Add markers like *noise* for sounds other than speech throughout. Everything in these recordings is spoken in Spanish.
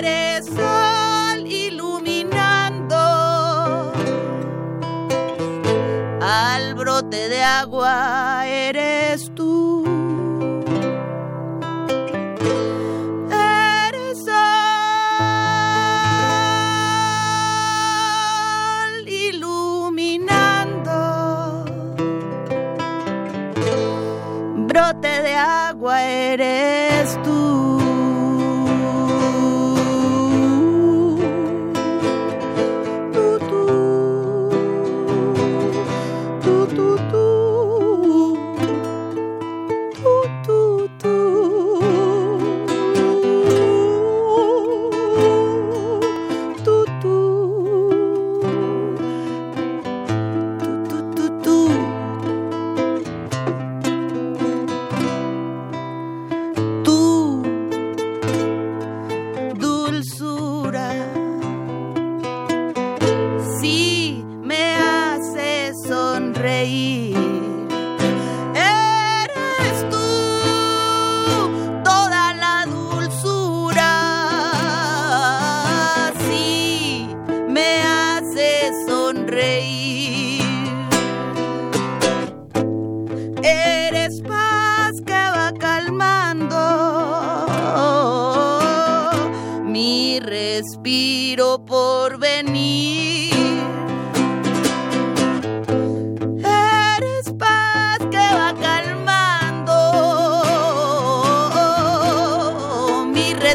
eres sol iluminando. Al brote de agua eres tú.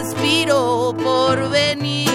respiro por venir.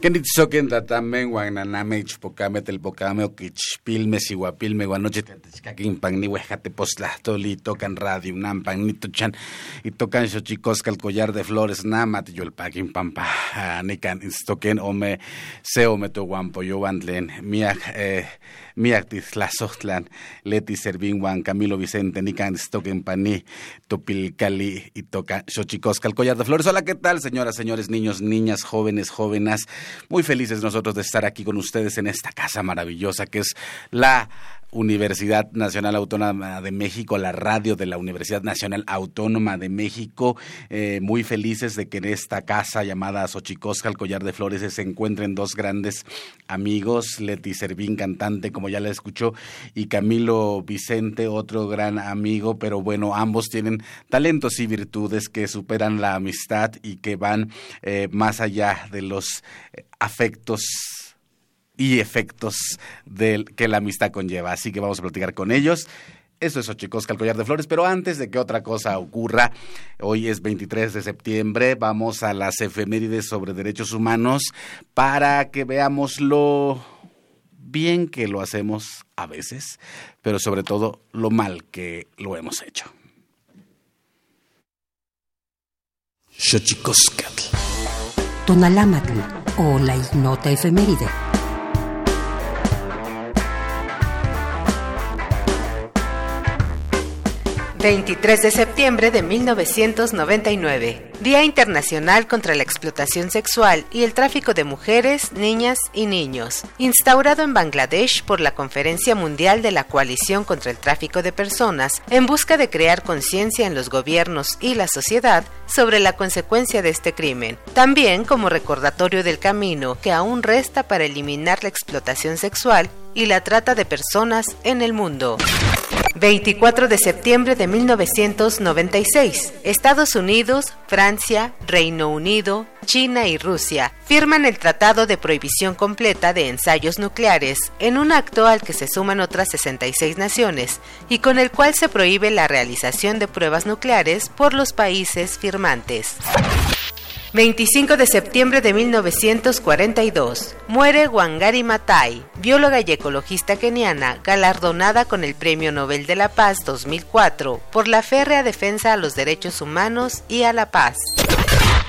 Kenitzoken tatamen guananame ichpocame telpocame oquichpilme siguapilme guanoche tetechcaquimpan ni huejatepostlahtoli tocan radio nampan ni tochan y tocan xochicosca el collar de flores namat yolpaquin pampa nican istoquen ome se ome toguampo yowantlen miak eh, miak tizlazohtlan leti servinguan Camilo Vicente nican istoquen pani topilcali y toca xochicosca collar de flores. Hola qué tal señoras señores niños niñas jóvenes jóvenes muy felices nosotros de estar aquí con ustedes en esta casa maravillosa que es la Universidad Nacional Autónoma de México, la radio de la Universidad Nacional Autónoma de México. Eh, muy felices de que en esta casa llamada Xochicosca, el Collar de Flores, se encuentren dos grandes amigos, Leti Servín, cantante, como ya la escuchó, y Camilo Vicente, otro gran amigo, pero bueno, ambos tienen talentos y virtudes que superan la amistad y que van eh, más allá de los eh, afectos y efectos del, que la amistad conlleva. Así que vamos a platicar con ellos. Eso es Ochicosca, el collar de flores. Pero antes de que otra cosa ocurra, hoy es 23 de septiembre, vamos a las efemérides sobre derechos humanos para que veamos lo bien que lo hacemos a veces, pero sobre todo lo mal que lo hemos hecho. Xochicoscatl. Tonalámatl o la ignota efeméride. 23 de septiembre de 1999, Día Internacional contra la Explotación Sexual y el Tráfico de Mujeres, Niñas y Niños, instaurado en Bangladesh por la Conferencia Mundial de la Coalición contra el Tráfico de Personas, en busca de crear conciencia en los gobiernos y la sociedad sobre la consecuencia de este crimen, también como recordatorio del camino que aún resta para eliminar la explotación sexual y la trata de personas en el mundo. 24 de septiembre de 1996. Estados Unidos, Francia, Reino Unido, China y Rusia firman el Tratado de Prohibición Completa de Ensayos Nucleares en un acto al que se suman otras 66 naciones y con el cual se prohíbe la realización de pruebas nucleares por los países firmantes. 25 de septiembre de 1942. Muere Wangari Maathai, bióloga y ecologista keniana, galardonada con el Premio Nobel de la Paz 2004 por la férrea defensa a los derechos humanos y a la paz.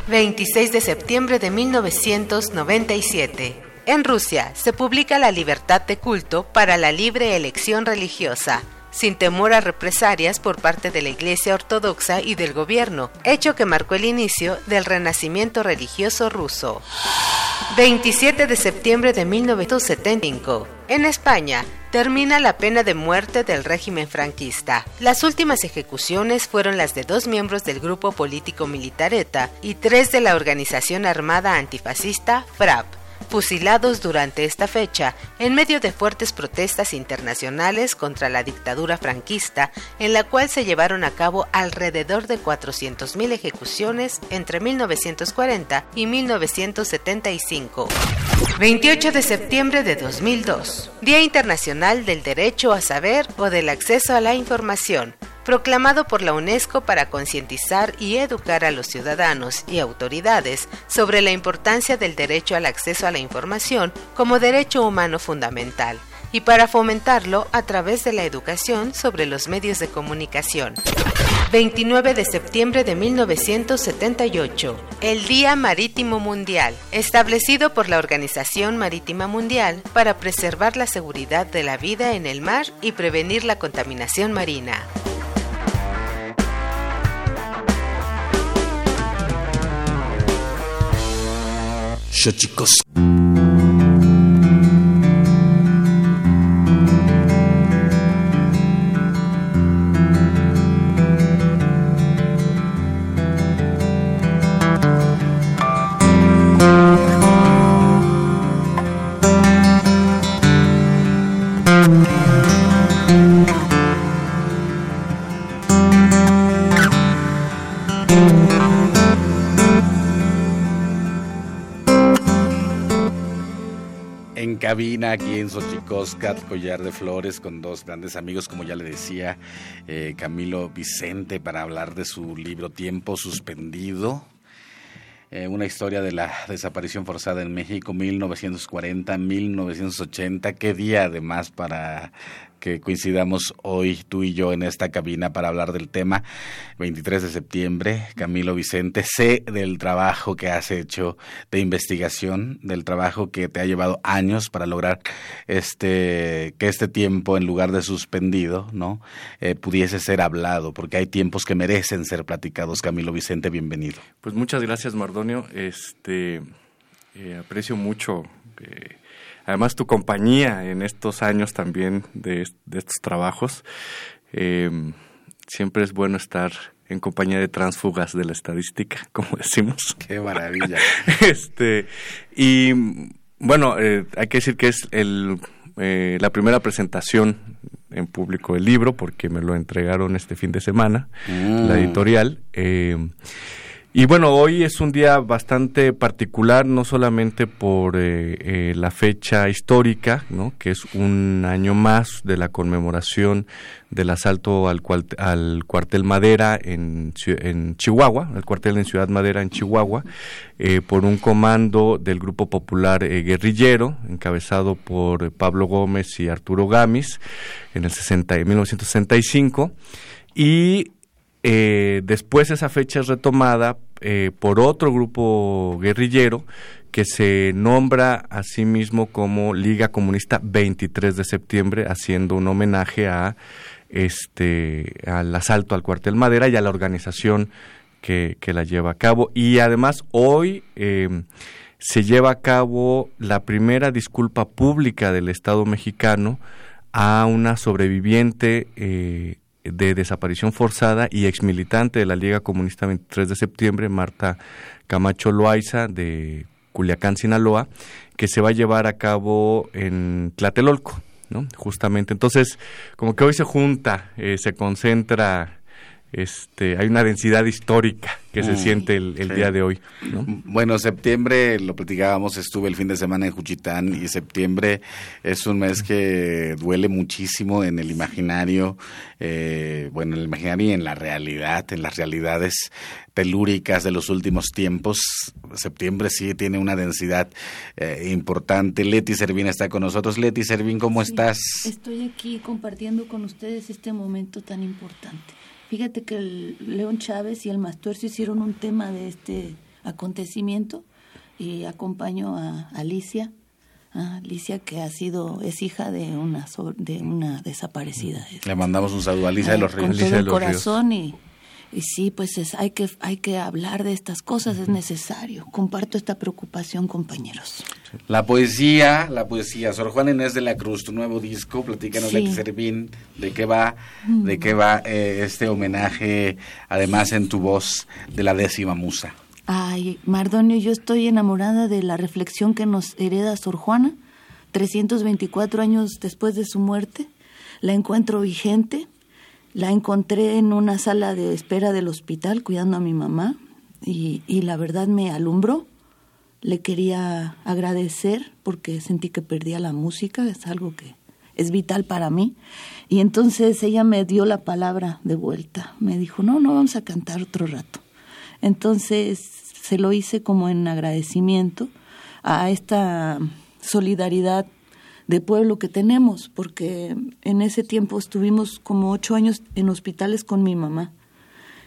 26 de septiembre de 1997. En Rusia se publica La libertad de culto para la libre elección religiosa sin temor a represalias por parte de la Iglesia Ortodoxa y del gobierno, hecho que marcó el inicio del renacimiento religioso ruso. 27 de septiembre de 1975. En España, termina la pena de muerte del régimen franquista. Las últimas ejecuciones fueron las de dos miembros del grupo político militareta y tres de la organización armada antifascista FRAP fusilados durante esta fecha en medio de fuertes protestas internacionales contra la dictadura franquista, en la cual se llevaron a cabo alrededor de 400.000 ejecuciones entre 1940 y 1975. 28 de septiembre de 2002, Día Internacional del Derecho a Saber o del Acceso a la Información proclamado por la UNESCO para concientizar y educar a los ciudadanos y autoridades sobre la importancia del derecho al acceso a la información como derecho humano fundamental y para fomentarlo a través de la educación sobre los medios de comunicación. 29 de septiembre de 1978, el Día Marítimo Mundial, establecido por la Organización Marítima Mundial para preservar la seguridad de la vida en el mar y prevenir la contaminación marina. Xochicos. Cabina aquí en Xochicoscat, Collar de Flores, con dos grandes amigos, como ya le decía, eh, Camilo Vicente, para hablar de su libro Tiempo Suspendido, eh, una historia de la desaparición forzada en México 1940-1980. Qué día además para que coincidamos hoy tú y yo en esta cabina para hablar del tema 23 de septiembre. Camilo Vicente, sé del trabajo que has hecho de investigación, del trabajo que te ha llevado años para lograr este que este tiempo en lugar de suspendido, ¿no? Eh, pudiese ser hablado, porque hay tiempos que merecen ser platicados. Camilo Vicente, bienvenido. Pues muchas gracias, Mardonio. Este eh, aprecio mucho eh, además tu compañía en estos años también de, estos trabajos. Em, siempre es bueno estar en compañía de transfugas de la estadística, *laughs* como decimos. Qué maravilla. *laughs* este y bueno, eh, hay que decir que es el, eh, la primera presentación en público del libro, porque me lo entregaron este fin de semana, la mm. editorial. Eh, y bueno, hoy es un día bastante particular, no solamente por eh, eh, la fecha histórica, ¿no? que es un año más de la conmemoración del asalto al, al cuartel Madera en, en, Chihuahua, el cuartel en Ciudad Madera en Chihuahua, eh, por un comando del Grupo Popular Guerrillero, encabezado por Pablo Gómez y Arturo Gamis, en el 60, 1965. Y eh, después esa fecha es retomada eh, por otro grupo guerrillero que se nombra a sí mismo como Liga Comunista 23 de septiembre, haciendo un homenaje a este al asalto al cuartel Madera y a la organización que, la lleva a cabo. Y además hoy em, se lleva a cabo la primera disculpa pública del Estado mexicano a una sobreviviente eh, de desaparición forzada y exmilitante de la Liga Comunista 23 de septiembre, Marta Camacho Loaiza, de Culiacán, Sinaloa, que se va a llevar a cabo en Tlatelolco, ¿no? Justamente. Entonces, como que hoy se junta, eh, se concentra este, hay una densidad histórica que se mm, siente el, día de hoy. Bueno, septiembre, lo platicábamos, estuve el fin de semana en Juchitán y septiembre es un mes que duele muchísimo en el imaginario, eh, bueno, en el imaginario y en la realidad, en las realidades telúricas de los últimos tiempos. Septiembre sí tiene una densidad eh, importante. Leti Servín está con nosotros. Leti Servín, ¿cómo estás? Estoy aquí compartiendo con ustedes este momento tan importante. Fíjate que el León Chávez y el Mastuerzo hicieron un tema de este acontecimiento y acompaño a Alicia, Alicia que ha sido es hija de una de una desaparecida. Le mandamos un saludo a Alicia de los Ríos. Con todo el corazón y y sí, pues es, hay, que, hay que hablar de estas cosas, es necesario. Comparto esta preocupación, compañeros. La poesía, la poesía. Sor Juan Inés de la Cruz, tu nuevo disco, platícanos, sí. Servín, de qué va, de qué va eh, este homenaje, además en tu voz, de la décima musa. Ay, Mardonio, yo estoy enamorada de la reflexión que nos hereda Sor Juana, 324 años después de su muerte. La encuentro vigente, la encontré en una sala de espera del hospital cuidando a mi mamá y, y la verdad me alumbró. Le quería agradecer porque sentí que perdía la música, es algo que es vital para mí. Y entonces ella me dio la palabra de vuelta. Me dijo, no, no vamos a cantar otro rato. Entonces se lo hice como en agradecimiento a esta solidaridad de pueblo que tenemos, porque en ese tiempo estuvimos como ocho años en hospitales con mi mamá.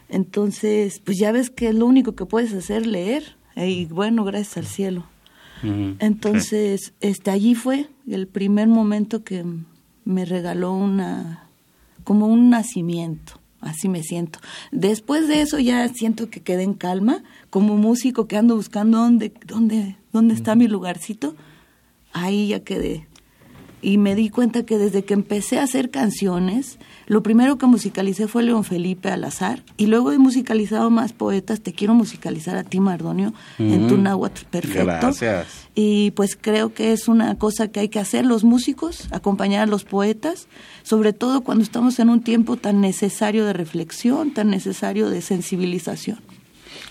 Entonces, pues ya ves que lo único que puedes hacer leer, y bueno, gracias al cielo. Entonces, este allí fue el primer momento que me regaló una como un nacimiento, así me siento. Después de eso ya siento que quedé en calma, como músico que ando buscando dónde dónde dónde está mi lugarcito. Ahí ya quedé y me di cuenta que desde que empecé a hacer canciones, lo primero que musicalicé fue León Felipe al azar y luego he musicalizado más poetas. Te quiero musicalizar a ti, Mardonio, en tu náhuatl perfecto. Gracias. Y pues creo que es una cosa que hay que hacer los músicos, acompañar a los poetas, sobre todo cuando estamos en un tiempo tan necesario de reflexión, tan necesario de sensibilización.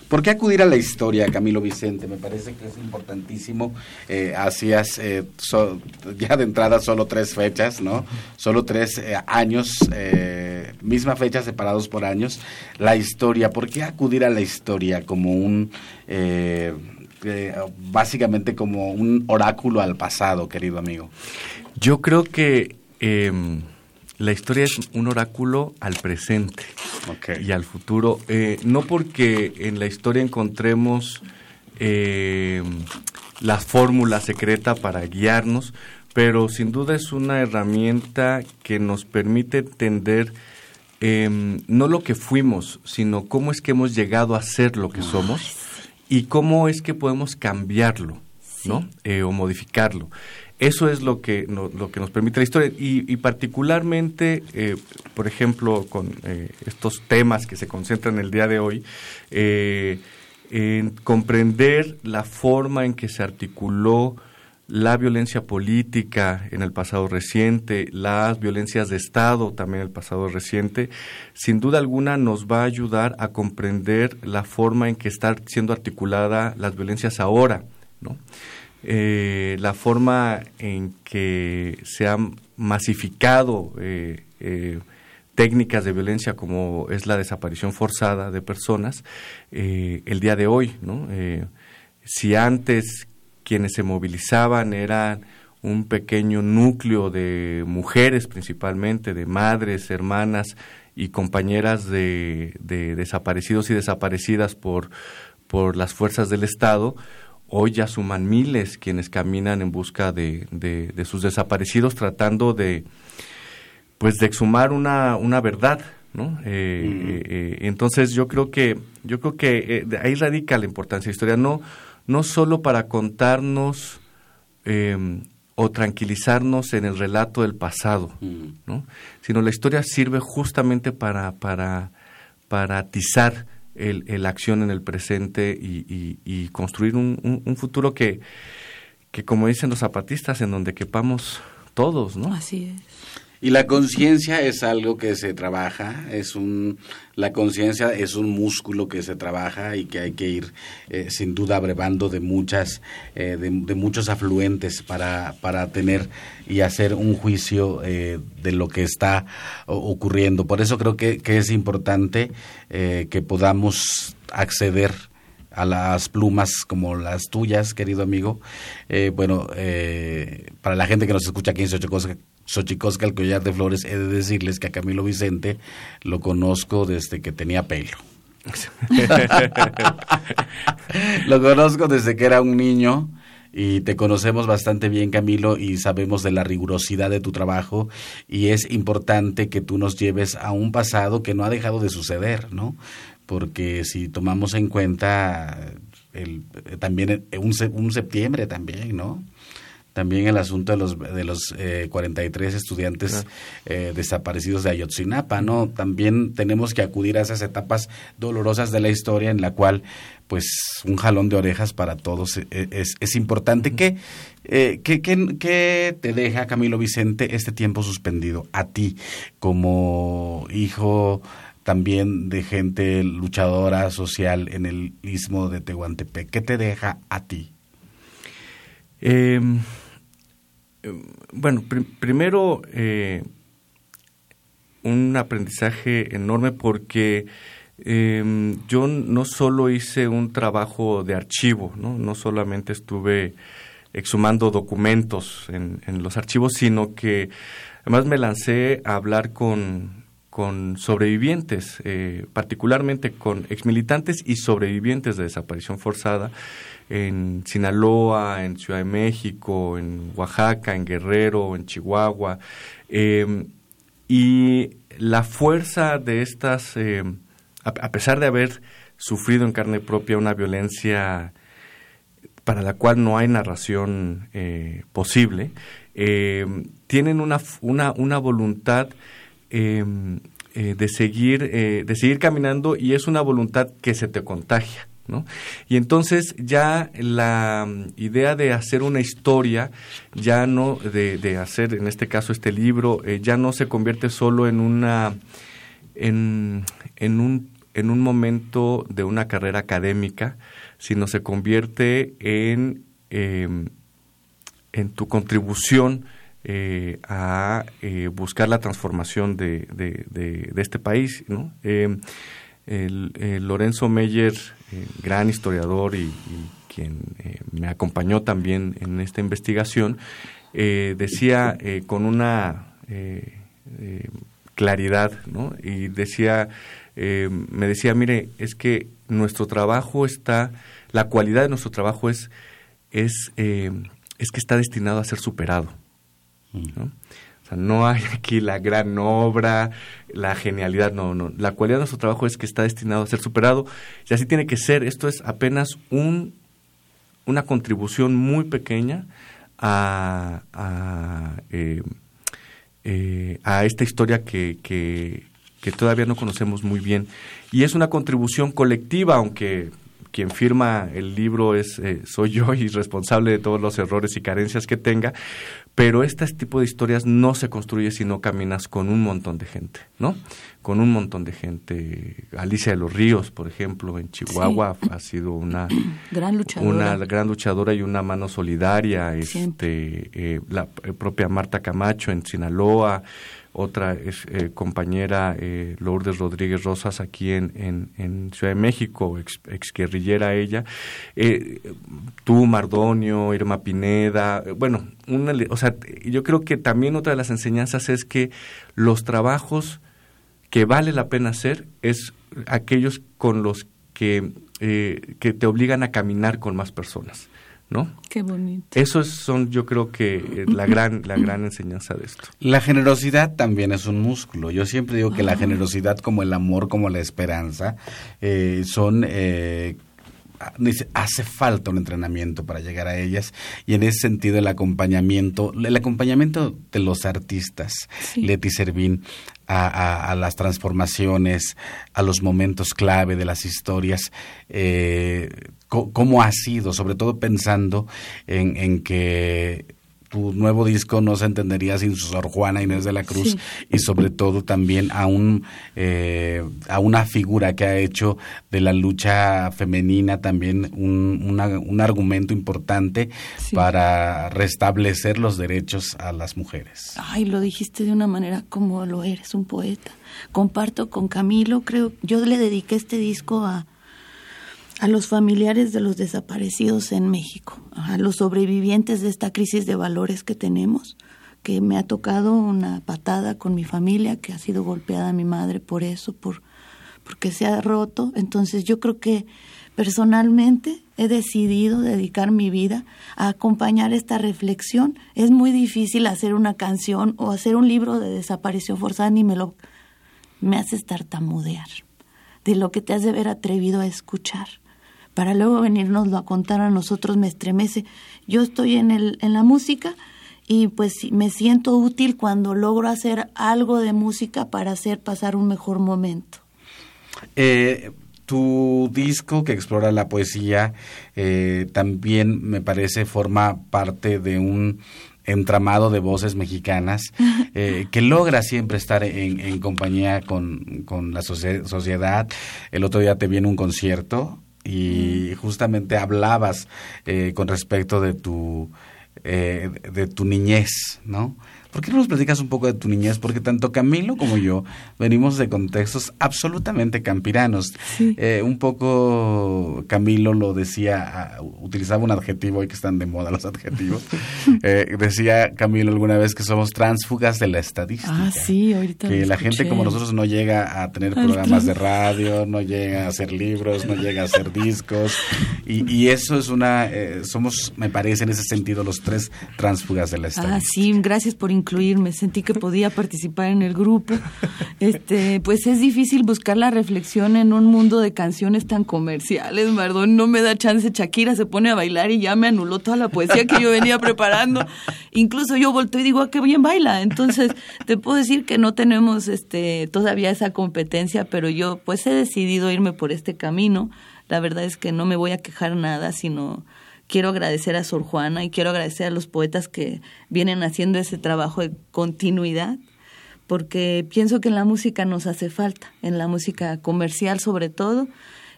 ¿Por qué acudir a la historia, Camilo Vicente? Me parece que es importantísimo. Eh, hacías eh, ya de entrada solo tres fechas, ¿no? Solo tres eh, años, misma fecha separados por años. La historia, ¿por qué acudir a la historia como un, básicamente como un oráculo al pasado, querido amigo? Yo creo que em, la historia es un oráculo al presente y al futuro. Eh, no porque en la historia encontremos eh, la fórmula secreta para guiarnos, pero sin duda es una herramienta que nos permite entender em, no lo que fuimos, sino cómo es que hemos llegado a ser lo que somos y cómo es que podemos cambiarlo, ¿no? Eh, o modificarlo. Eso es lo que, lo que nos permite la historia y, particularmente, eh, por ejemplo, con eh, estos temas que se concentran el día de hoy, eh, en comprender la forma en que se articuló la violencia política en el pasado reciente, las violencias de Estado también en el pasado reciente, sin duda alguna nos va a ayudar a comprender la forma en que están siendo articulada las violencias ahora, ¿no? Eh, la forma en que se han masificado eh, eh, técnicas de violencia como es la desaparición forzada de personas eh, el día de hoy. ¿no? si antes quienes se movilizaban eran un pequeño núcleo de mujeres principalmente, de madres, hermanas y compañeras de, de desaparecidos y desaparecidas por, por las fuerzas del Estado, Hoy ya suman miles quienes caminan en busca de, de, sus desaparecidos tratando de pues de exhumar una, una verdad, ¿no? Eh, eh, eh, entonces yo creo que yo creo que ahí radica la importancia de la historia, no no solo para contarnos em, o tranquilizarnos en el relato del pasado, ¿no? sino la historia sirve justamente para para para atizar el, acción en el presente y, construir un, un, futuro que, que, como dicen los zapatistas, en donde quepamos todos, ¿no? Así es. Y la conciencia es algo que se trabaja, es un, la conciencia es un músculo que se trabaja y que hay que ir eh, sin duda abrevando de muchas, eh, de, muchos afluentes para, para tener y hacer un juicio eh, de lo que está ocurriendo. Por eso creo que, que es importante que podamos acceder a las plumas como las tuyas, querido amigo. bueno, para la gente que nos escucha aquí en Xochicosca, Xochicosca, el collar de flores, he de decirles que a Camilo Vicente lo conozco desde que tenía pelo. *laughs* lo conozco desde que era un niño y te conocemos bastante bien, Camilo, y sabemos de la rigurosidad de tu trabajo y es importante que tú nos lleves a un pasado que no ha dejado de suceder, ¿no? Porque si tomamos en cuenta el, también un, un septiembre también, ¿no? También el asunto de los de los eh, 43 estudiantes eh, desaparecidos de Ayotzinapa, ¿no? También tenemos que acudir a esas etapas dolorosas de la historia en la cual, pues, un jalón de orejas para todos eh, es, es importante. ¿Qué, eh, ¿qué, qué, qué te deja, Camilo Vicente, este tiempo suspendido a ti como hijo también de gente luchadora social en el istmo de Tehuantepec? ¿Qué te deja a ti? Eh, bueno, primero eh, un aprendizaje enorme porque em, yo no solo hice un trabajo de archivo, no, no solamente estuve exhumando documentos en, los archivos, sino que además me lancé a hablar con, con sobrevivientes, eh, particularmente con exmilitantes y sobrevivientes de desaparición forzada en Sinaloa, en Ciudad de México, en Oaxaca, en Guerrero, en Chihuahua. Em, y la fuerza de estas, em, a, pesar de haber sufrido en carne propia una violencia para la cual no hay narración posible, tienen una, una, una voluntad em, de, seguir, de seguir caminando y es una voluntad que se te contagia. ¿no? Y entonces ya la mm, idea de hacer una historia, ya no, de, de hacer en este caso este libro, eh, ya no se convierte solo en una, en, en, un, en un momento de una carrera académica, sino se convierte en, em, en tu contribución eh, a eh, buscar la transformación de, este país. Em, el, Lorenzo Meyer, eh, gran historiador y, quien eh, me acompañó también en esta investigación, eh, decía con una claridad. Y decía, me decía, mire, es que nuestro trabajo está, la cualidad de nuestro trabajo es, es que está destinado a ser superado. ¿No? O sea, no hay *laughs* aquí la gran obra, la genialidad, no, no. La cualidad de nuestro trabajo es que está destinado a ser superado y así tiene que ser. Esto es apenas un, una contribución muy pequeña a, a, eh, eh, a esta historia que, que, que todavía no conocemos muy bien. Y es una contribución colectiva, aunque quien firma el libro es eh, soy yo *laughs* y responsable de todos los errores y carencias que tenga, pero este tipo de historias no se construye si no caminas con un montón de gente, ¿no? Con un montón de gente. Alicia de los Ríos, por ejemplo, en Chihuahua ha sido una *clears throat* gran luchadora. una gran luchadora y una mano solidaria. Este, eh, la propia Marta Camacho en Sinaloa, otra es, eh, compañera eh, Lourdes Rodríguez Rosas aquí en, en, Ciudad de México, ex, ella, eh, tú Mardonio, Irma Pineda, bueno, una, o sea, yo creo que también otra de las enseñanzas es que los trabajos que vale la pena hacer es aquellos con los que, que te obligan a caminar con más personas. ¿No? Qué bonito. Eso son, yo creo que eh, la gran, la gran enseñanza de esto. La generosidad también es un músculo. Yo siempre digo que la ah. generosidad, como el amor, como la esperanza, eh, son eh, hace falta un entrenamiento para llegar a ellas y en ese sentido el acompañamiento, el acompañamiento de los artistas, Leti Servín, a, las transformaciones, a los momentos clave de las historias, eh, cómo ha sido, sobre todo pensando en, en que tu nuevo disco no se entendería sin su Sor Juana Inés de la Cruz y sobre todo también a un eh, a una figura que ha hecho de la lucha femenina también un, un argumento importante para restablecer los derechos a las mujeres. Ay, lo dijiste de una manera como lo eres, un poeta. Comparto con Camilo, creo, yo le dediqué este disco a a los familiares de los desaparecidos en México, a los sobrevivientes de esta crisis de valores que tenemos, que me ha tocado una patada con mi familia, que ha sido golpeada mi madre por eso, por porque se ha roto. Entonces yo creo que personalmente he decidido dedicar mi vida a acompañar esta reflexión. Es muy difícil hacer una canción o hacer un libro de desaparición forzada, ni me lo me hace tartamudear de lo que te has de ver atrevido a escuchar para luego venirnoslo a contar a nosotros me estremece. Yo estoy en, el, en la música y pues me siento útil cuando logro hacer algo de música para hacer pasar un mejor momento. Eh, tu disco que explora la poesía eh, también me parece forma parte de un entramado de voces mexicanas *laughs* eh, que logra siempre estar en, en compañía con, con la sociedad. El otro día te vi en un concierto y justamente hablabas eh, con respecto de tu eh, de tu niñez, ¿no? ¿Por qué no nos platicas un poco de tu niñez? Porque tanto Camilo como yo venimos de contextos absolutamente campiranos. Eh, un poco Camilo lo decía, ah, utilizaba un adjetivo, hoy que están de moda los adjetivos. *laughs* Eh, decía Camilo alguna vez que somos tránsfugas de la estadística. Ah, sí, ahorita. Que la gente como nosotros no llega a tener programas de radio, no llega a hacer libros, no llega a hacer discos. Y, eso es una, eh, somos, me parece, en ese sentido, los tres tránsfugas de la historia. Ah, sí, gracias por incluirme. Sentí que podía participar en el grupo. Este, pues es difícil buscar la reflexión en un mundo de canciones tan comerciales, Mardón. No me da chance. Shakira se pone a bailar y ya me anuló toda la poesía que yo venía preparando. Incluso yo volteo y digo, ah, qué bien baila. Entonces, te puedo decir que no tenemos este, todavía esa competencia, pero yo pues he decidido irme por este camino la verdad es que no me voy a quejar nada, sino quiero agradecer a Sor Juana y quiero agradecer a los poetas que vienen haciendo ese trabajo de continuidad, porque pienso que en la música nos hace falta, en la música comercial sobre todo,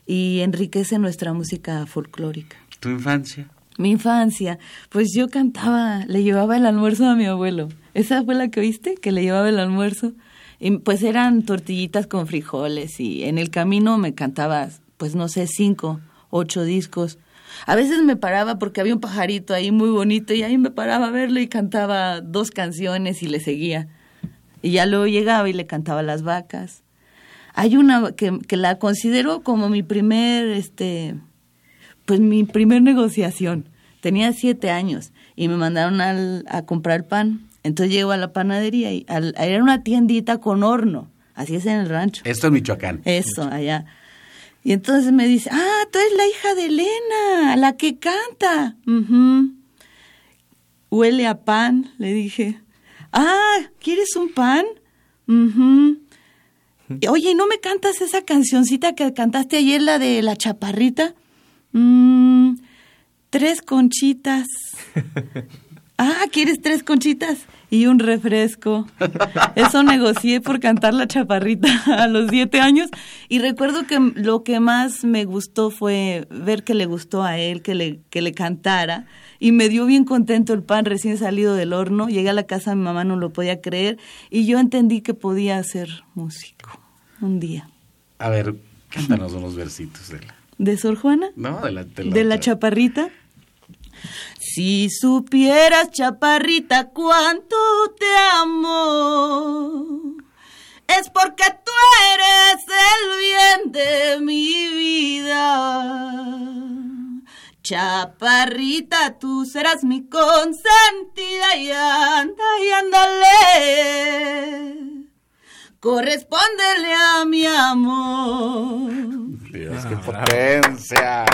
y enriquece nuestra música folclórica. ¿Tu infancia? Mi infancia, pues yo cantaba, le llevaba el almuerzo a mi abuelo. ¿Esa fue la que oíste? Que le llevaba el almuerzo. Y pues eran tortillitas con frijoles y en el camino me cantaba pues no sé, cinco, ocho discos. A veces me paraba porque había un pajarito ahí muy bonito y ahí me paraba a verlo y cantaba dos canciones y le seguía. Y ya luego llegaba y le cantaba las vacas. Hay una que, que la considero como mi primer, este, pues mi primer negociación. Tenía siete años y me mandaron al, a comprar pan. Entonces llego a la panadería y era una tiendita con horno. Así es en el rancho. Esto es Michoacán. Eso, allá. Y entonces me dice, ah, tú eres la hija de Elena, la que canta. Huele a pan, le dije. Ah, ¿quieres un pan? Oye, ¿no me cantas esa cancioncita que cantaste ayer, la de la chaparrita? Mm, tres conchitas. *laughs* ah, ¿quieres tres conchitas? y un refresco. Eso negocié por cantar la chaparrita *laughs* a los siete años y recuerdo que lo que más me gustó fue ver que le gustó a él, que le, que le cantara y me dio bien contento el pan recién salido del horno. Llegué a la casa, mi mamá no lo podía creer y yo entendí que podía ser músico un día. A ver, cántanos unos versitos de la... ¿De Sor Juana? No, de la... de la chaparrita. Si supieras, chaparrita, cuánto te amo, es porque tú eres el bien de mi vida. Chaparrita, tú serás mi consentida y anda y ándale. Correspóndele a mi amor. Dios, qué potencia.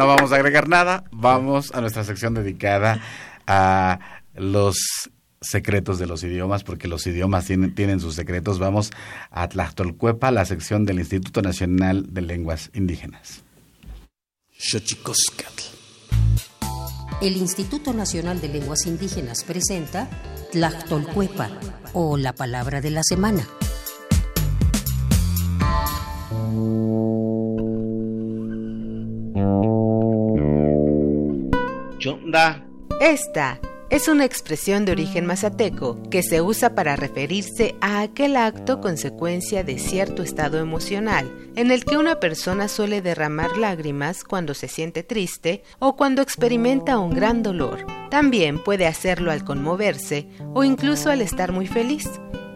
No vamos a agregar nada, vamos a nuestra sección dedicada a los secretos de los idiomas, porque los idiomas tienen, tienen sus secretos. Vamos a Tlachtolcuepa, la sección del Instituto Nacional de Lenguas Indígenas. El Instituto Nacional de Lenguas Indígenas presenta Tlachtolcuepa, o la palabra de la semana. Esta es una expresión de origen mazateco que se usa para referirse a aquel acto consecuencia de cierto estado emocional, en el que una persona suele derramar lágrimas cuando se siente triste o cuando experimenta un gran dolor. También puede hacerlo al conmoverse o incluso al estar muy feliz.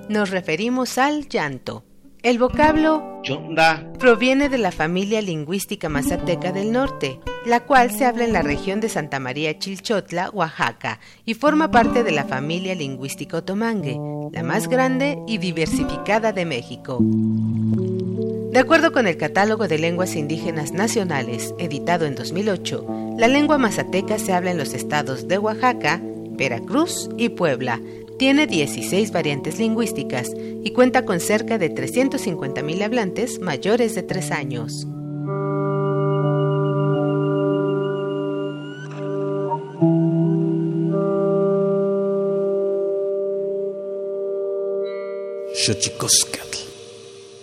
Nos referimos al llanto. El vocablo Chonda proviene de la familia lingüística mazateca del norte, la cual se habla en la región de Santa María Chilchotla, Oaxaca, y forma parte de la familia lingüística otomangue, la más grande y diversificada de México. De acuerdo con el Catálogo de Lenguas Indígenas Nacionales, editado en 2008, la lengua mazateca se habla en los estados de Oaxaca, Veracruz y Puebla, tiene 16 variantes lingüísticas y cuenta con cerca de 350.000 hablantes mayores de 3 años.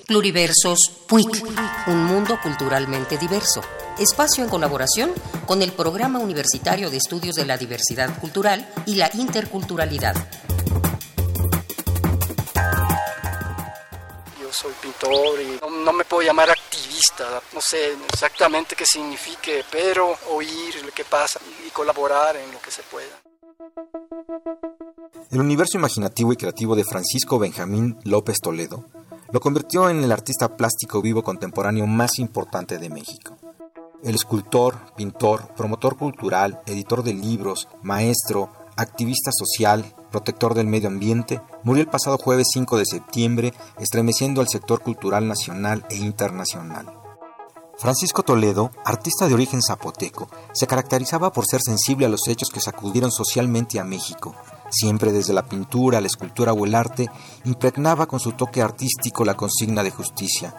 Pluriversos PUIC, un mundo culturalmente diverso. Espacio en colaboración con el Programa Universitario de Estudios de la Diversidad Cultural y la Interculturalidad. Soy pintor y no, me puedo llamar activista, no sé exactamente qué signifique, pero oír lo que pasa y colaborar en lo que se pueda. El universo imaginativo y creativo de Francisco Benjamín López Toledo lo convirtió en el artista plástico vivo contemporáneo más importante de México. el escultor, pintor, promotor cultural, editor de libros, maestro, activista social, protector del medio ambiente, murió el pasado jueves 5 de septiembre, estremeciendo al sector cultural nacional e internacional. Francisco Toledo, artista de origen zapoteco, se caracterizaba por ser sensible a los hechos que sacudieron socialmente a México. Siempre desde la pintura, la escultura o el arte, impregnaba con su toque artístico la consigna de justicia,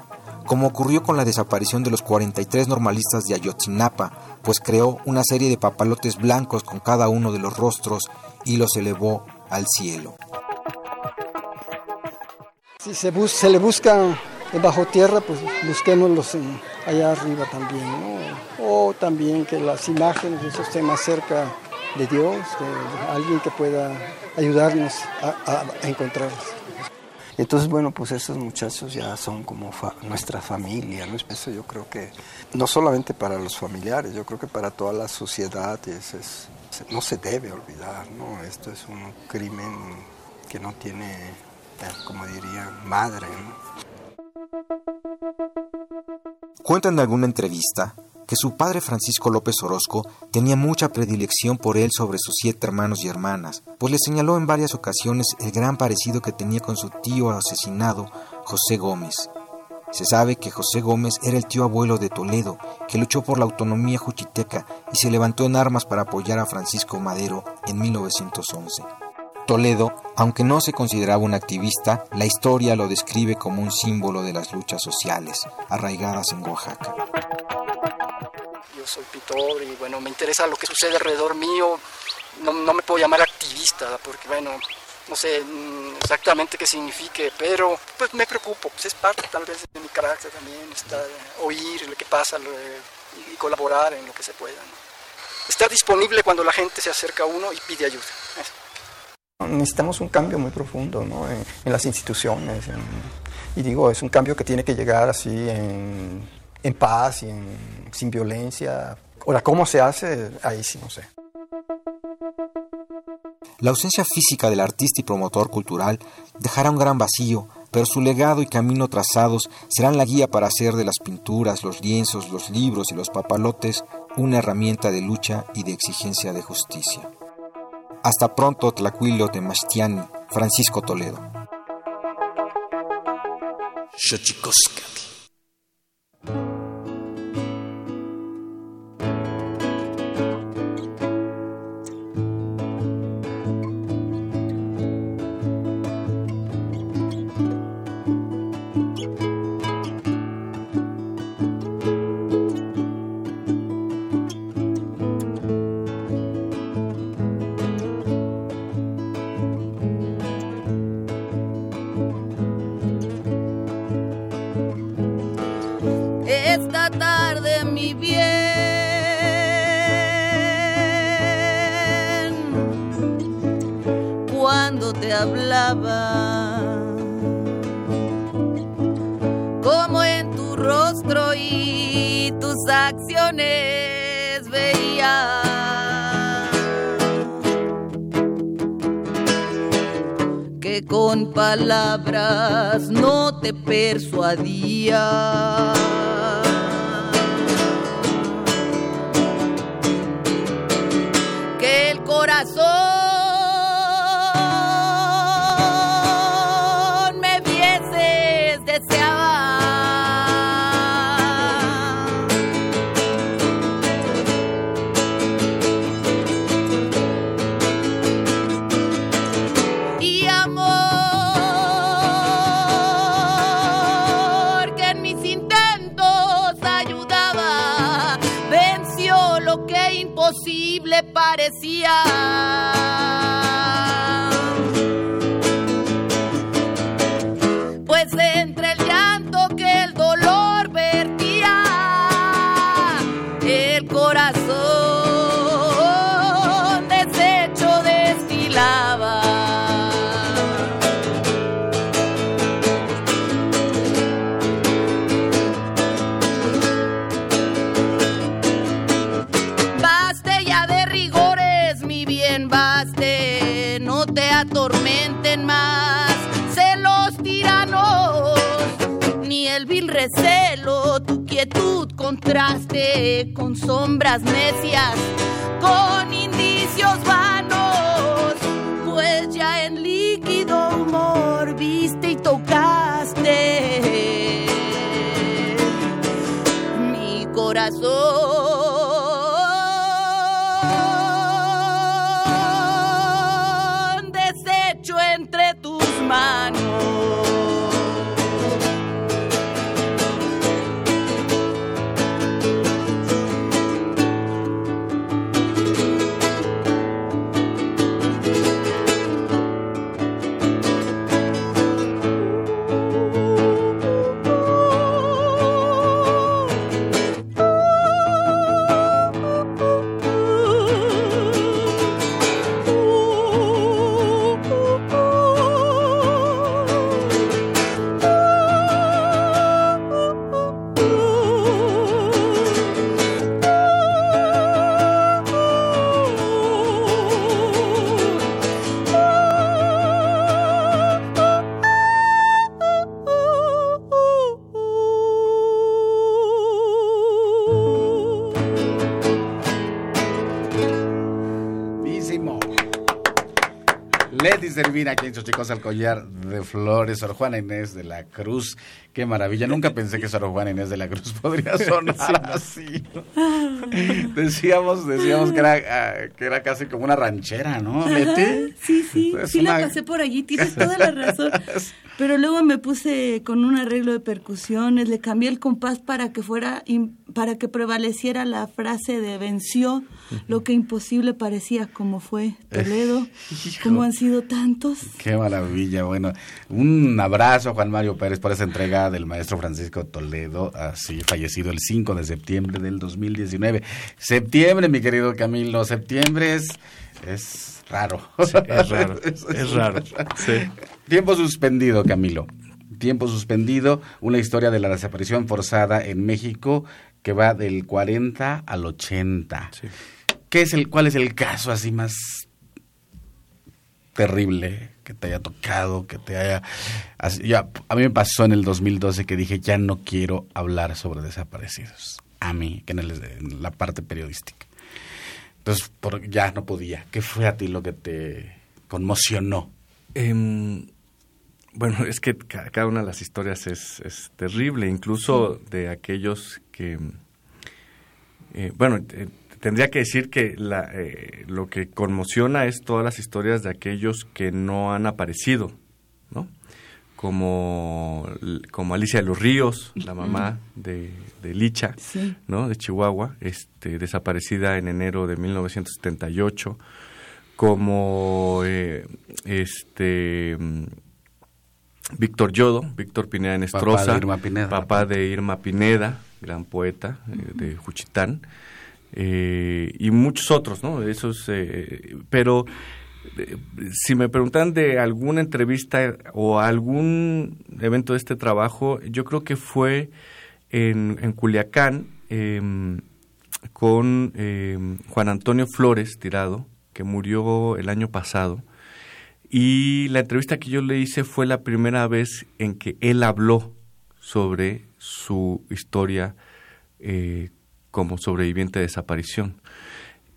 como ocurrió con la desaparición de los 43 normalistas de Ayotzinapa, pues creó una serie de papalotes blancos con cada uno de los rostros y los elevó al cielo. Si se, se le busca bajo tierra, pues busquémoslos allá arriba también, O también que las imágenes eso estén más cerca de Dios, de alguien que pueda ayudarnos a, a encontrarlos. Entonces, bueno, pues esos muchachos ya son como nuestra familia, ¿no? Eso yo creo que no solamente para los familiares, yo creo que para toda la sociedad es, no se debe olvidar, ¿no? Esto es un crimen que no tiene, eh, como diría, madre, Cuentan en alguna entrevista que su padre Francisco López Orozco tenía mucha predilección por él sobre sus siete hermanos y hermanas, pues le señaló en varias ocasiones el gran parecido que tenía con su tío asesinado, José Gómez. Se sabe que José Gómez era el tío abuelo de Toledo, que luchó por la autonomía juchiteca y se levantó en armas para apoyar a Francisco Madero en 1911. Toledo, aunque no se consideraba un activista, la historia lo describe como un símbolo de las luchas sociales arraigadas en Oaxaca soy pintor y bueno, me interesa lo que sucede alrededor mío. No, no me puedo llamar activista porque bueno, no sé mm, exactamente qué signifique, pero pues me preocupo, pues es parte tal vez de mi carácter también, estar, oír lo que pasa y colaborar en lo que se pueda. Estar disponible cuando la gente se acerca a uno y pide ayuda. Necesitamos un cambio muy profundo ¿no? en, las instituciones. y digo, es un cambio que tiene que llegar así en, en paz y sin violencia. Ahora, ¿cómo se hace? Ahí sí no sé. La ausencia física del artista y promotor cultural dejará un gran vacío, pero su legado y camino trazados serán la guía para hacer de las pinturas, los lienzos, los libros y los papalotes una herramienta de lucha y de exigencia de justicia. Hasta pronto, Tlacuilo de Mastiani, Francisco Toledo. No te persuadía. Chicos al collar de flores, Sor Juana Inés de la Cruz. Qué maravilla. Nunca pensé que Sor Juana Inés de la Cruz *laughs* podría sonar así. Decíamos, decíamos que era, ah, que era casi como una ranchera, ¿no? Sí, sí, Es sí una- la pasé por allí, tienes toda la razón. *laughs* Pero luego me puse con un arreglo de percusiones, le cambié el compás para que fuera, para que prevaleciera la frase de venció lo que imposible parecía, como fue Toledo, Hijo. como han sido tantos. Qué maravilla, bueno, un abrazo a Juan Mario Pérez por esa entrega del maestro Francisco Toledo, así fallecido el 5 de septiembre del 2019. Septiembre, mi querido Camilo, septiembre es, es raro. Sí, es raro, *laughs* es raro, sí. Tiempo suspendido, Camilo. Tiempo suspendido, una historia de la desaparición forzada en México que va del 40 al 80. Sí. ¿Qué es el, ¿Cuál es el caso así más terrible que te haya tocado, que te haya... así- ya, a mí me pasó en el 2012 que dije, ya no quiero hablar sobre desaparecidos. A mí, que en, el- en la parte periodística. Entonces, por, ya no podía. ¿Qué fue a ti lo que te conmocionó? Em, bueno, *laughs* es que ca- cada una de las historias es, es terrible, incluso de aquellos que... eh, bueno, eh, tendría que decir que la, eh, lo que conmociona es todas las historias de aquellos que no han aparecido, ¿no? Como, como Alicia de los Ríos, la mamá de, de Licha, Sí. ¿no? de Chihuahua, este, desaparecida en enero de 1978, como eh, este mm, Víctor Yodo, Víctor Pineda Nestroza, Papá de Irma Pineda. papá de Irma Pineda, gran poeta eh, de Juchitán, eh, y muchos otros, ¿no? Esos, eh, pero eh, si me preguntan de alguna entrevista o algún evento de este trabajo, yo creo que fue en, en Culiacán em, con em, Juan Antonio Flores Tirado, que murió el año pasado. Y la entrevista que yo le hice fue la primera vez en que él habló sobre su historia eh, como sobreviviente de desaparición.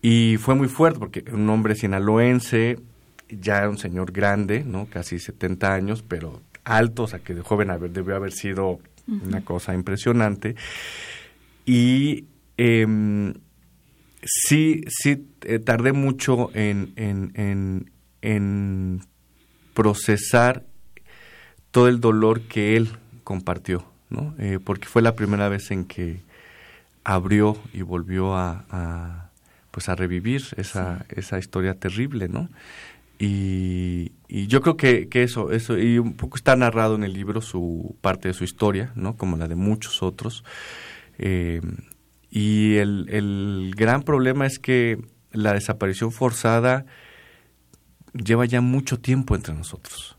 Y fue muy fuerte porque un hombre sinaloense, ya era un señor grande, ¿no? casi 70 años, pero alto, o sea que de joven haber, debió haber sido una cosa impresionante. Y em, sí, sí eh, tardé mucho en, en, en, en procesar todo el dolor que él compartió, ¿no? Eh, porque fue la primera vez en que abrió y volvió a, a, pues a revivir esa, esa historia terrible, ¿no? Y, y yo creo que, que eso, eso, y un poco está narrado en el libro su parte de su historia, ¿no? Como la de muchos otros. Eh, y el, el gran problema es que la desaparición forzada lleva ya mucho tiempo entre nosotros,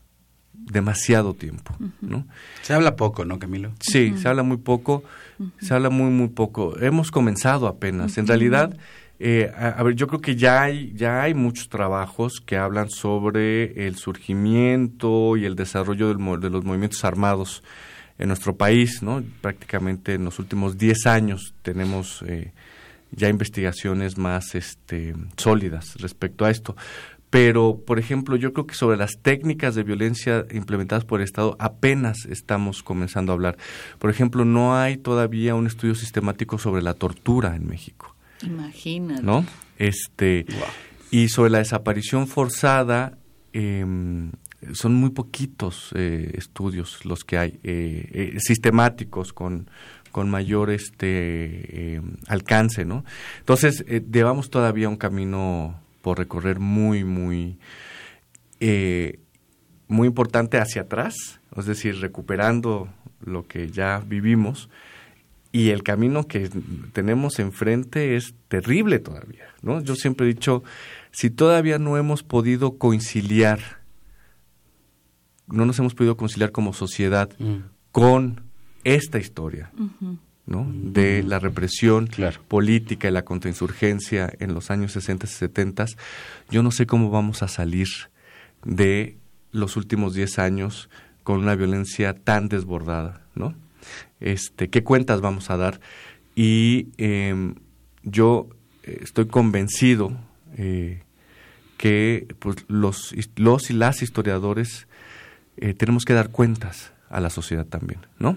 demasiado tiempo, ¿no? Se habla poco, ¿no, Camilo? Sí, se habla muy poco, se habla muy, muy poco. Hemos comenzado apenas. En realidad, eh, a, a ver, yo creo que ya hay, ya hay muchos trabajos que hablan sobre el surgimiento y el desarrollo del de los movimientos armados en nuestro país, ¿no? Prácticamente en los últimos 10 años tenemos eh, ya investigaciones más este, sólidas respecto a esto. Pero, por ejemplo, yo creo que sobre las técnicas de violencia implementadas por el Estado apenas estamos comenzando a hablar. Por ejemplo, no hay todavía un estudio sistemático sobre la tortura en México. Imagínate. ¿No? Este, Y sobre la desaparición forzada, em, son muy poquitos eh, estudios los que hay eh, eh, sistemáticos con, con mayor este em, alcance, ¿no? Entonces, llevamos todavía un camino por recorrer muy, muy, muy importante hacia atrás, es decir, recuperando lo que ya vivimos, y el camino que tenemos enfrente es terrible todavía, ¿no? Yo siempre he dicho, si todavía no hemos podido conciliar, no nos hemos podido conciliar como sociedad mm. con esta historia, ¿no? De la represión política y la contrainsurgencia en los años 60 y 70, yo no sé cómo vamos a salir de los últimos 10 años con una violencia tan desbordada, ¿no? este, qué cuentas vamos a dar. Y em, yo eh, estoy convencido eh, que pues, los, los y las historiadores eh, tenemos que dar cuentas a la sociedad también, ¿no?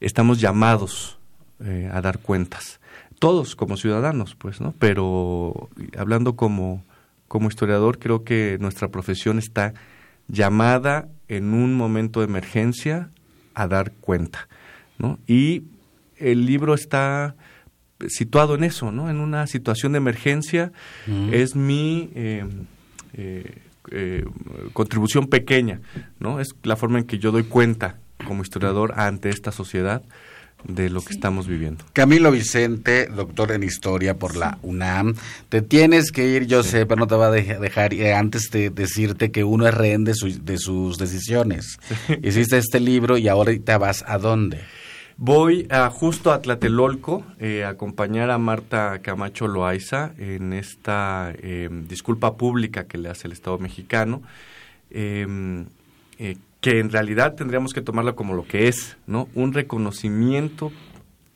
Estamos llamados a dar cuentas, todos como ciudadanos, pues, ¿no? Pero hablando como, como historiador, creo que nuestra profesión está llamada en un momento de emergencia a dar cuenta. Y el libro está situado en eso, ¿no? En una situación de emergencia. Es mi eh, eh, eh, contribución pequeña, ¿no? Es la forma en que yo doy cuenta como historiador ante esta sociedad de lo que estamos viviendo. Camilo Vicente, doctor en historia por la UNAM. Te tienes que ir, yo sé, pero no te va a dejar antes de decirte que uno es rehén de, de sus decisiones. *laughs* Hiciste este libro y ahora te vas a dónde? Voy a, justo a Tlatelolco eh, a acompañar a Marta Camacho Loaiza en esta em, disculpa pública que le hace el Estado mexicano, em, eh, que en realidad tendríamos que tomarla como lo que es, ¿no? Un reconocimiento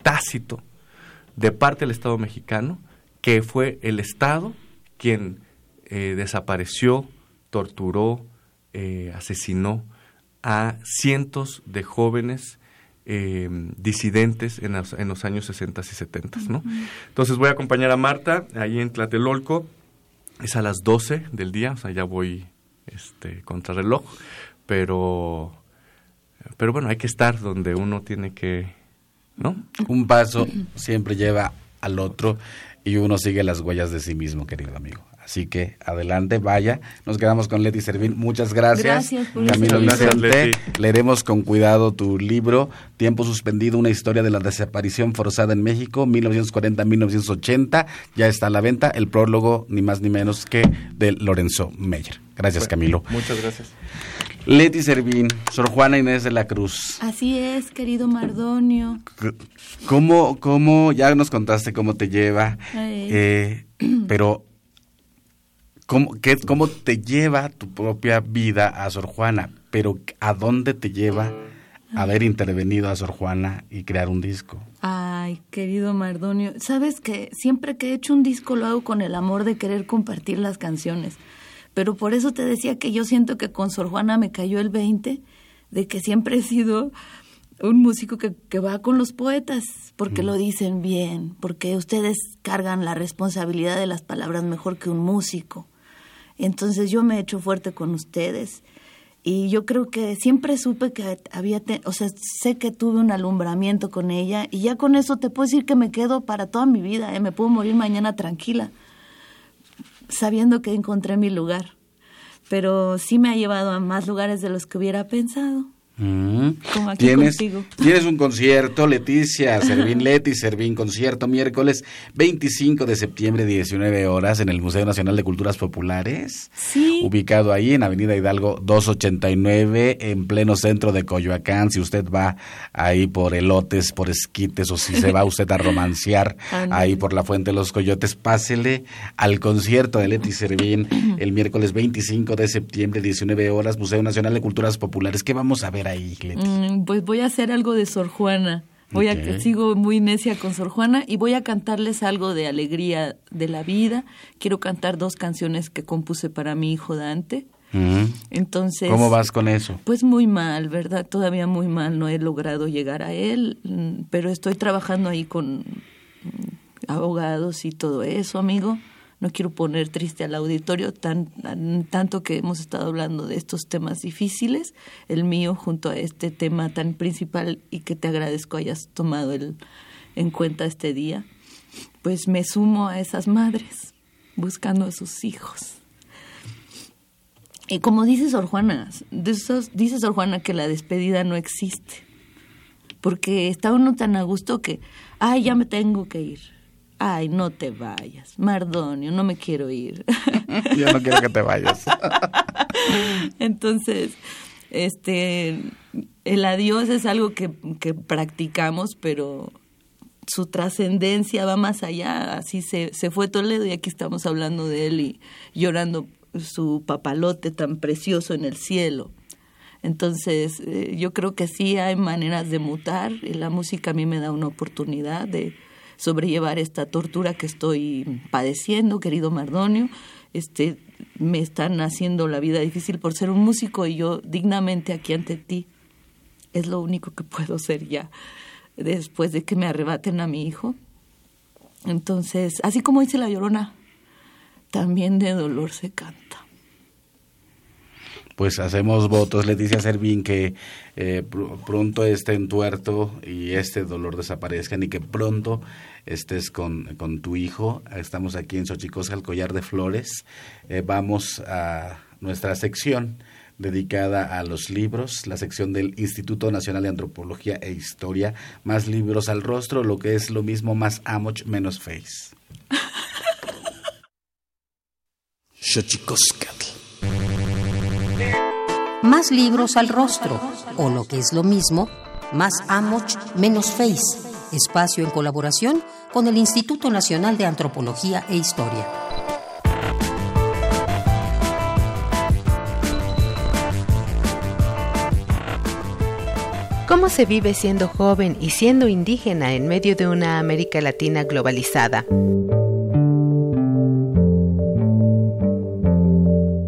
tácito de parte del Estado mexicano que fue el Estado quien eh, desapareció, torturó, asesinó a cientos de jóvenes eh, disidentes en los, en los, años 60 y 70. ¿no? Entonces voy a acompañar a Marta ahí en Tlatelolco, es a las 12 del día, o sea, ya voy este, contra reloj, pero, pero bueno, hay que estar donde uno tiene que, ¿no? Un paso siempre lleva al otro y uno sigue las huellas de sí mismo, querido amigo. Así que adelante, vaya. Nos quedamos con Leti Servín. Muchas gracias. Gracias por Camilo Vicente. Leeremos con cuidado tu libro, Tiempo Suspendido, una historia de la desaparición forzada en México, 1940-1980. Ya está a la venta el prólogo, ni más ni menos que de Lorenzo Meyer. Gracias, Camilo. Muchas gracias. Leti Servín, Sor Juana Inés de la Cruz. Así es, querido Mardonio. ¿Cómo, cómo, ya nos contaste cómo te lleva, eh, *clears throat* pero cómo, qué, cómo te lleva tu propia vida a Sor Juana, pero a dónde te lleva haber intervenido a Sor Juana y crear un disco. Ay, querido Mardonio, sabes que siempre que he hecho un disco lo hago con el amor de querer compartir las canciones. Pero por eso te decía que yo siento que con Sor Juana me cayó el 20 de que siempre he sido un músico que, que va con los poetas, porque mm. lo dicen bien, porque ustedes cargan la responsabilidad de las palabras mejor que un músico. Entonces yo me he hecho fuerte con ustedes y yo creo que siempre supe que había, o sea, sé que tuve un alumbramiento con ella y ya con eso te puedo decir que me quedo para toda mi vida, ¿eh? me puedo morir mañana tranquila, sabiendo que encontré mi lugar. Pero sí me ha llevado a más lugares de los que hubiera pensado. Mm. ¿Tienes, Tienes un concierto, Leticia, Servín *laughs* Leti, Servín Concierto, miércoles 25 de septiembre, 19 horas, en el Museo Nacional de Culturas Populares. Sí. Ubicado ahí en Avenida Hidalgo 289, en pleno centro de Coyoacán. Si usted va ahí por elotes, por esquites, o si se va usted a romancear *laughs* ahí por la Fuente de los Coyotes, pásele al concierto de Leti Servín *clears throat* el miércoles 25 de septiembre, 19 horas, Museo Nacional de Culturas Populares. ¿Qué vamos a ver? Hacer ahí? Mm, pues voy a hacer algo de Sor Juana. Voy a, sigo muy necia con Sor Juana y voy a cantarles algo de alegría de la vida. Quiero cantar dos canciones que compuse para mi hijo Dante. Entonces. ¿Cómo vas con eso? Pues muy mal, ¿verdad? Todavía muy mal. No he logrado llegar a él, mm, pero estoy trabajando ahí con mm, abogados y todo eso, amigo no quiero poner triste al auditorio tan, tanto que hemos estado hablando de estos temas difíciles, el mío junto a este tema tan principal y que te agradezco hayas tomado el, en cuenta este día, pues me sumo a esas madres buscando a sus hijos. Y como dice Sor Juana, dice Sor Juana que la despedida no existe, porque está uno tan a gusto que, ay, ya me tengo que ir ay, no te vayas, Mardonio, no me quiero ir. *laughs* Yo no quiero que te vayas. *laughs* Entonces, este, el adiós es algo que, que practicamos, pero su trascendencia va más allá. Así se, se fue Toledo y aquí estamos hablando de él y llorando su papalote tan precioso en el cielo. Entonces, eh, yo creo que sí hay maneras de mutar y la música a mí me da una oportunidad de, sobrellevar esta tortura que estoy padeciendo, querido Mardonio. Este, me están haciendo la vida difícil por ser un músico y yo dignamente aquí ante ti es lo único que puedo ser ya después de que me arrebaten a mi hijo. Entonces, así como dice la llorona, también de dolor se canta pues hacemos votos, Leticia Servín, que eh, pronto este entuerto y este dolor desaparezcan y que pronto estés con, con tu hijo. Estamos aquí en Xochicosca, el collar de flores. Eh, vamos a nuestra sección dedicada a los libros, la sección del Instituto Nacional de Antropología e Historia, más libros al rostro, lo que es lo mismo, más amoch, menos face. *laughs* Más libros al rostro, o lo que es lo mismo, más Amoch, menos Face, espacio en colaboración con el Instituto Nacional de Antropología e Historia. ¿Cómo se vive siendo joven y siendo indígena en medio de una América Latina globalizada?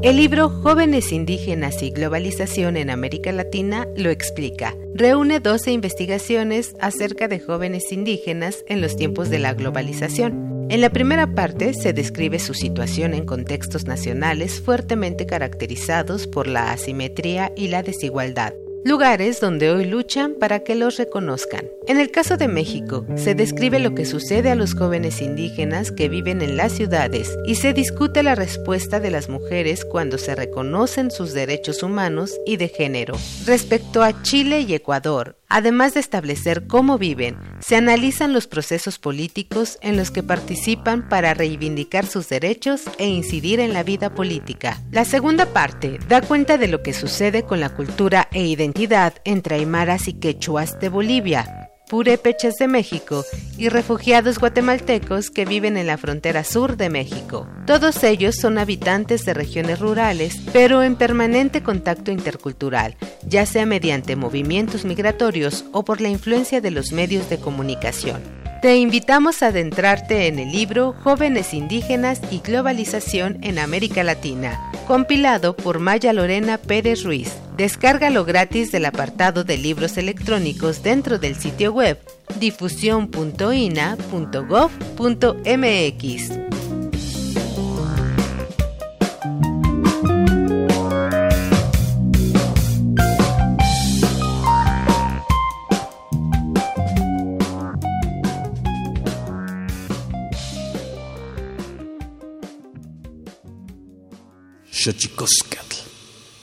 El libro Jóvenes indígenas y globalización en América Latina lo explica. Reúne 12 investigaciones acerca de jóvenes indígenas en los tiempos de la globalización. En la primera parte se describe su situación en contextos nacionales fuertemente caracterizados por la asimetría y la desigualdad lugares donde hoy luchan para que los reconozcan. En el caso de México, se describe lo que sucede a los jóvenes indígenas que viven en las ciudades y se discute la respuesta de las mujeres cuando se reconocen sus derechos humanos y de género. Respecto a Chile y Ecuador, Además de establecer cómo viven, se analizan los procesos políticos en los que participan para reivindicar sus derechos e incidir en la vida política. La segunda parte da cuenta de lo que sucede con la cultura e identidad entre aymaras y quechuas de Bolivia, purépechas de México y refugiados guatemaltecos que viven en la frontera sur de México. Todos ellos son habitantes de regiones rurales, pero en permanente contacto intercultural, ya sea mediante movimientos migratorios o por la influencia de los medios de comunicación. Te invitamos a adentrarte en el libro Jóvenes Indígenas y Globalización en América Latina, compilado por Maya Lorena Pérez Ruiz. Descárgalo gratis del apartado de libros electrónicos dentro del sitio web difusión.ina.gov.mx.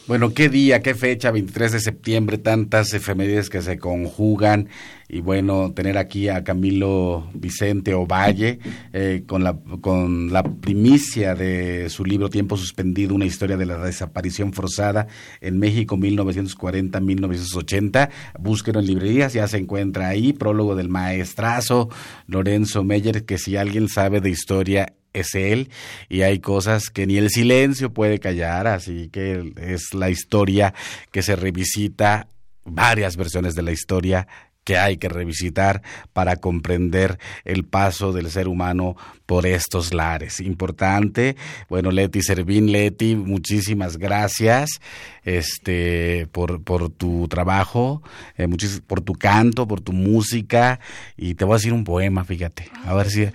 Bueno, qué día, qué fecha, 23 de septiembre, tantas efemérides que se conjugan. Y bueno, tener aquí a Camilo Vicente Ovalle eh, con, la, con la primicia de su libro Tiempo Suspendido, una historia de la desaparición forzada en México 1940-1980. Búsquelo en librerías, ya se encuentra ahí, prólogo del maestrazo Lorenzo Meyer, que si alguien sabe de historia es él y hay cosas que ni el silencio puede callar, así que es la historia que se revisita varias versiones de la historia que hay que revisitar para comprender el paso del ser humano por estos lares. Importante. Bueno, Leti Servín, Leti, muchísimas gracias este, por, por tu trabajo, eh, por tu canto, por tu música. Y te voy a decir un poema, fíjate. A ver si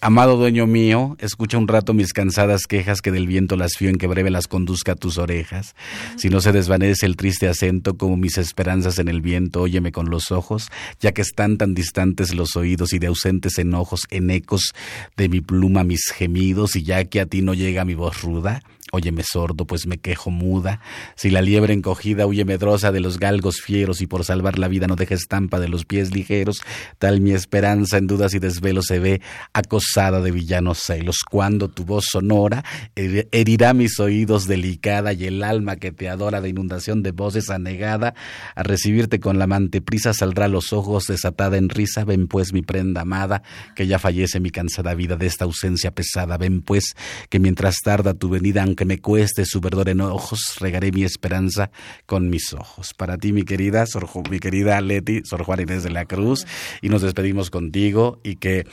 amado dueño mío, escucha un rato mis cansadas quejas que del viento las fío en que breve las conduzca a tus orejas. Si no se desvanece el triste acento como mis esperanzas en el viento, óyeme con los ojos, ya que están tan distantes los oídos y de ausentes enojos en ecos de mi pluma mis gemidos y ya que a ti no llega mi voz ruda, Óyeme sordo, pues me quejo muda. Si la liebre encogida huye medrosa de los galgos fieros y por salvar la vida no deja estampa de los pies ligeros, tal mi esperanza en dudas y desvelos se ve acosada de villanos celos. Cuando tu voz sonora herirá mis oídos delicada y el alma que te adora de inundación de voces anegada, a recibirte con la amante prisa saldrá los ojos desatada en risa. Ven pues mi prenda amada, que ya fallece mi cansada vida de esta ausencia pesada. Ven pues que mientras tarda tu venida, aunque me cueste su verdor en ojos, regaré mi esperanza con mis ojos. Para ti, mi querida, Sor, mi querida Leti, Sor Juan Inés de la Cruz, y nos despedimos contigo y que,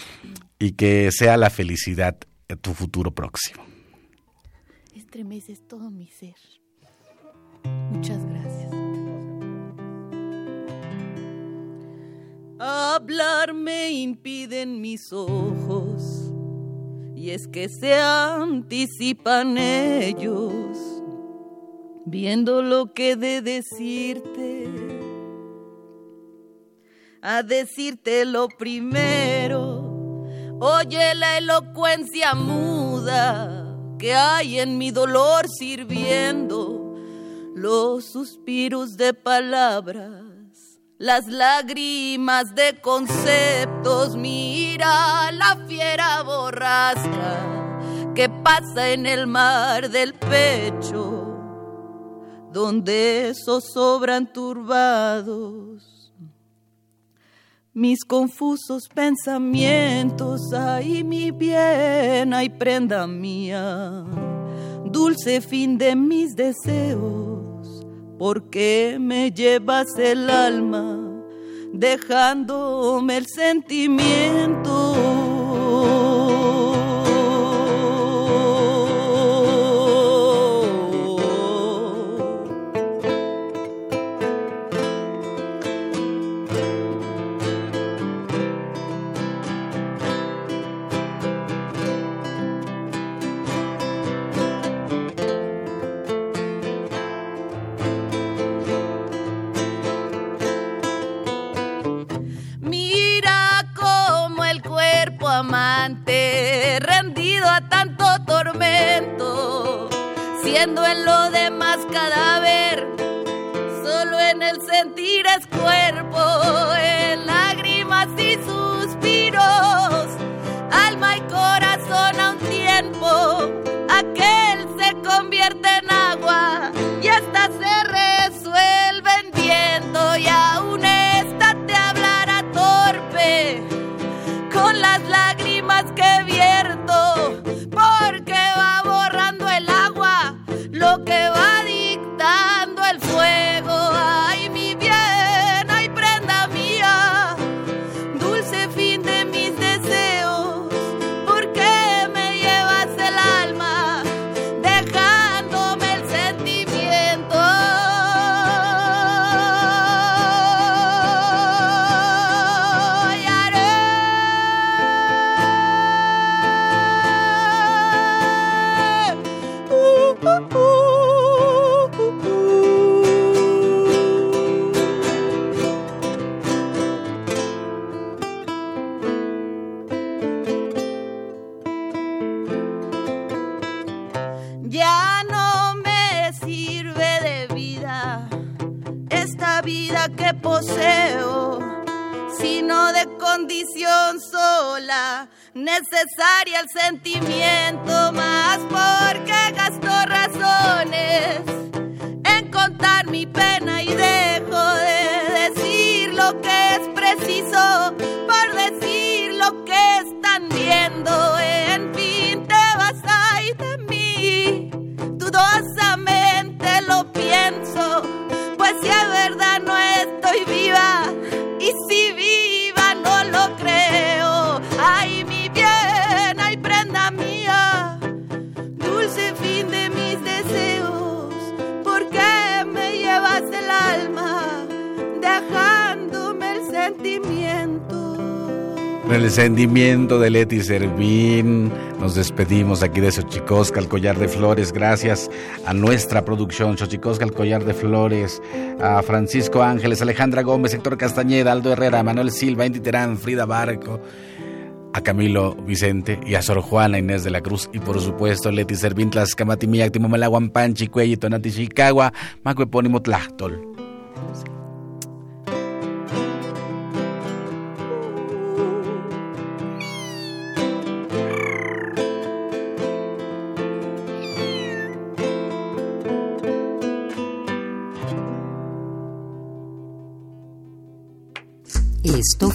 y que sea la felicidad tu futuro próximo. Estremeces todo mi ser. Muchas gracias. Hablar me impiden mis ojos y es que se anticipan ellos, viendo lo que de decirte. A decirte lo primero, oye la elocuencia muda que hay en mi dolor sirviendo los suspiros de palabras las lágrimas de conceptos, mira la fiera borrasca que pasa en el mar del pecho, donde zozobran turbados mis confusos pensamientos, ay mi bien, ay prenda mía, dulce fin de mis deseos porque me llevas el alma dejándome el sentimiento. Siendo en Con el sentimiento de Leti Servín, nos despedimos aquí de Xochicosca, el collar de flores. Gracias a nuestra producción, Xochicosca, el collar de flores, a Francisco Ángeles, Alejandra Gómez, Héctor Castañeda, Aldo Herrera, Manuel Silva, Inti Terán, Frida Barco, a Camilo Vicente y a Sor Juana Inés de la Cruz y por supuesto Leti Servín, Tlaxcamatimiac, Timomelaguan, Panchi, Cuelli, Tonati, Chicago, Macuepónimo, Tlachtol.